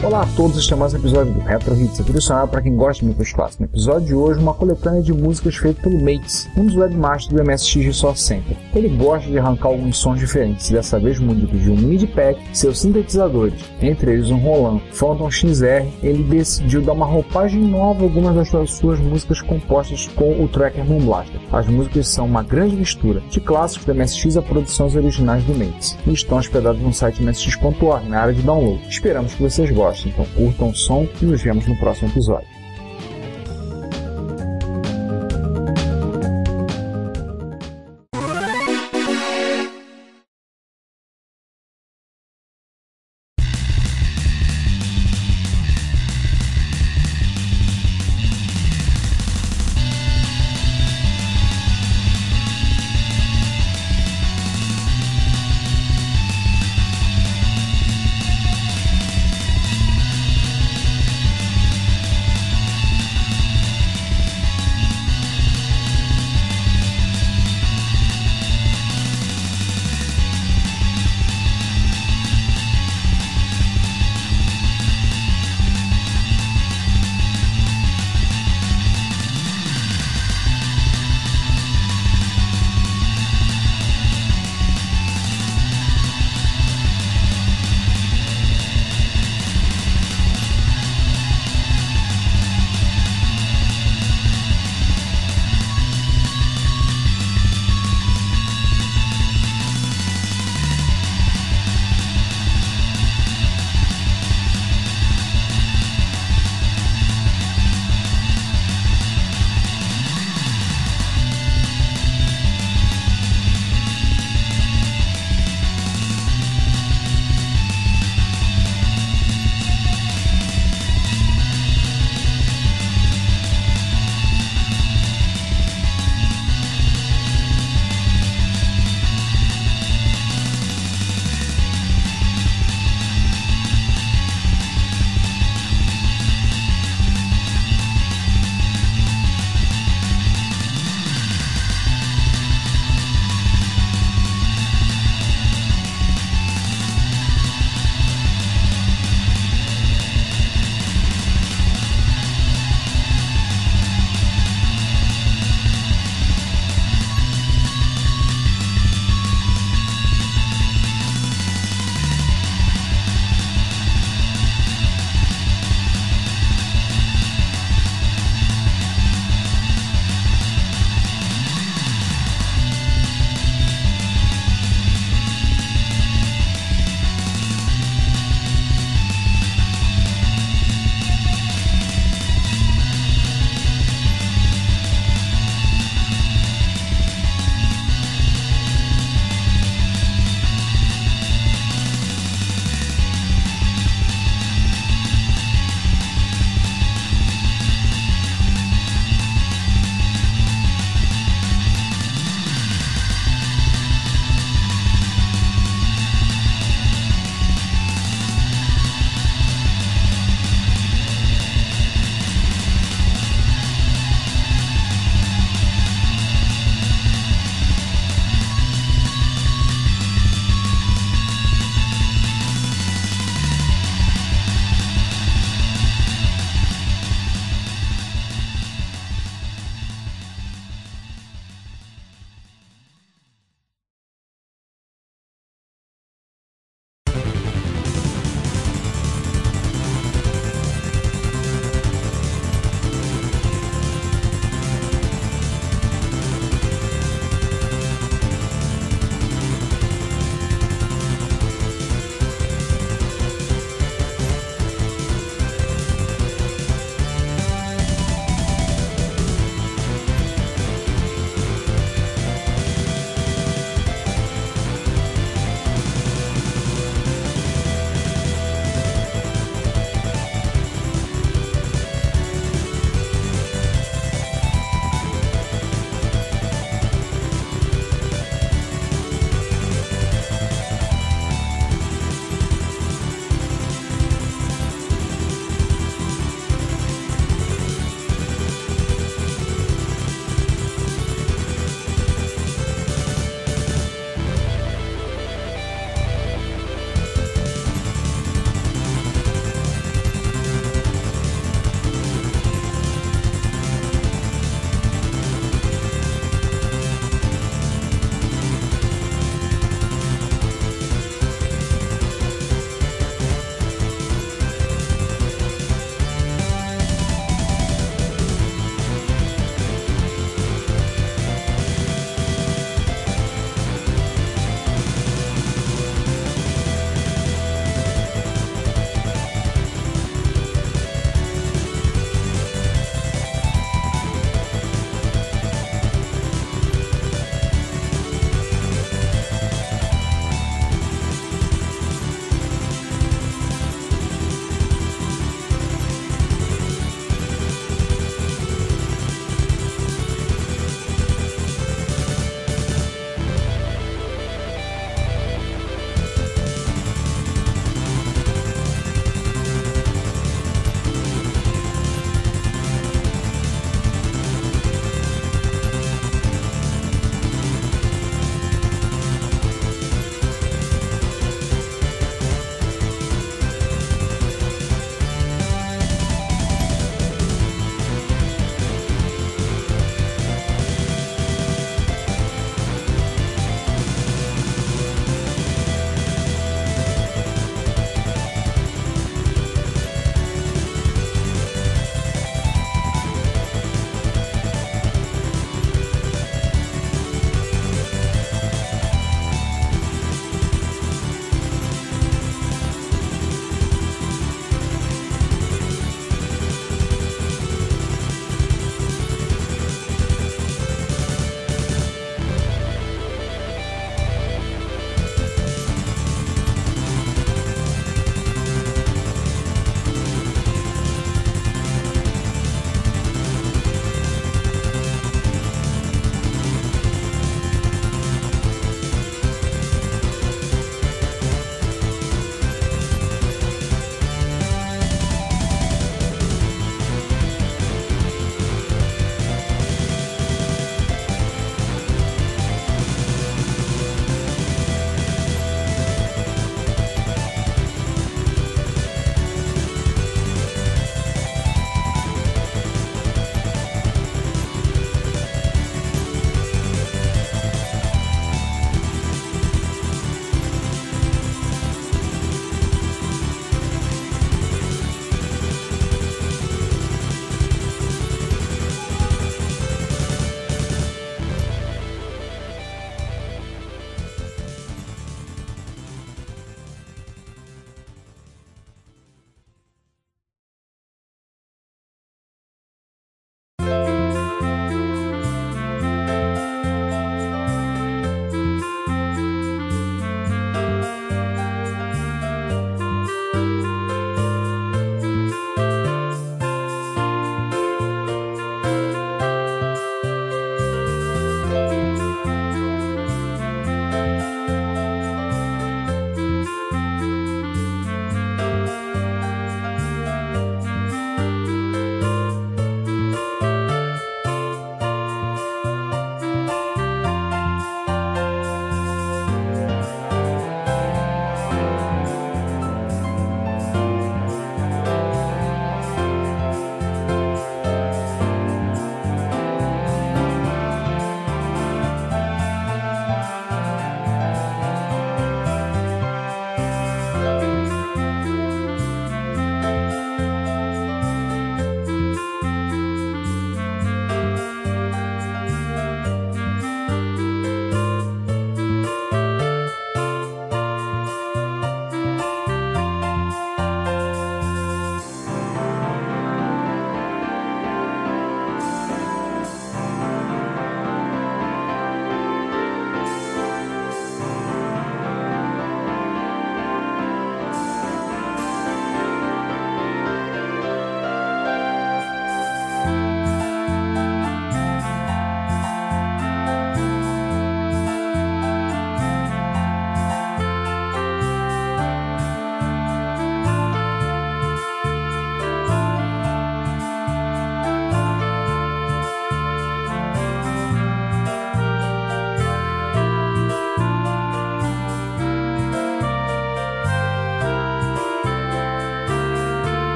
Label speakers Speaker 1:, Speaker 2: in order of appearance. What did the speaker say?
Speaker 1: Olá a todos, este é mais um episódio do Retro Hits, aqui do para quem gosta de músicas clássicas. No episódio de hoje, uma coletânea de músicas feita pelo Mates, um dos webmasters do MSX Source Center. Ele gosta de arrancar alguns sons diferentes, dessa vez munido de um MIDI pack, seus sintetizadores, entre eles um Roland Phantom XR, ele decidiu dar uma roupagem nova a algumas das suas músicas compostas com o Tracker Moonblaster. As músicas são uma grande mistura de clássicos do MSX a produções originais do Mates, e estão hospedadas no site msx.org, na área de download. Esperamos que vocês gostem, então curtam o som e nos vemos no próximo episódio.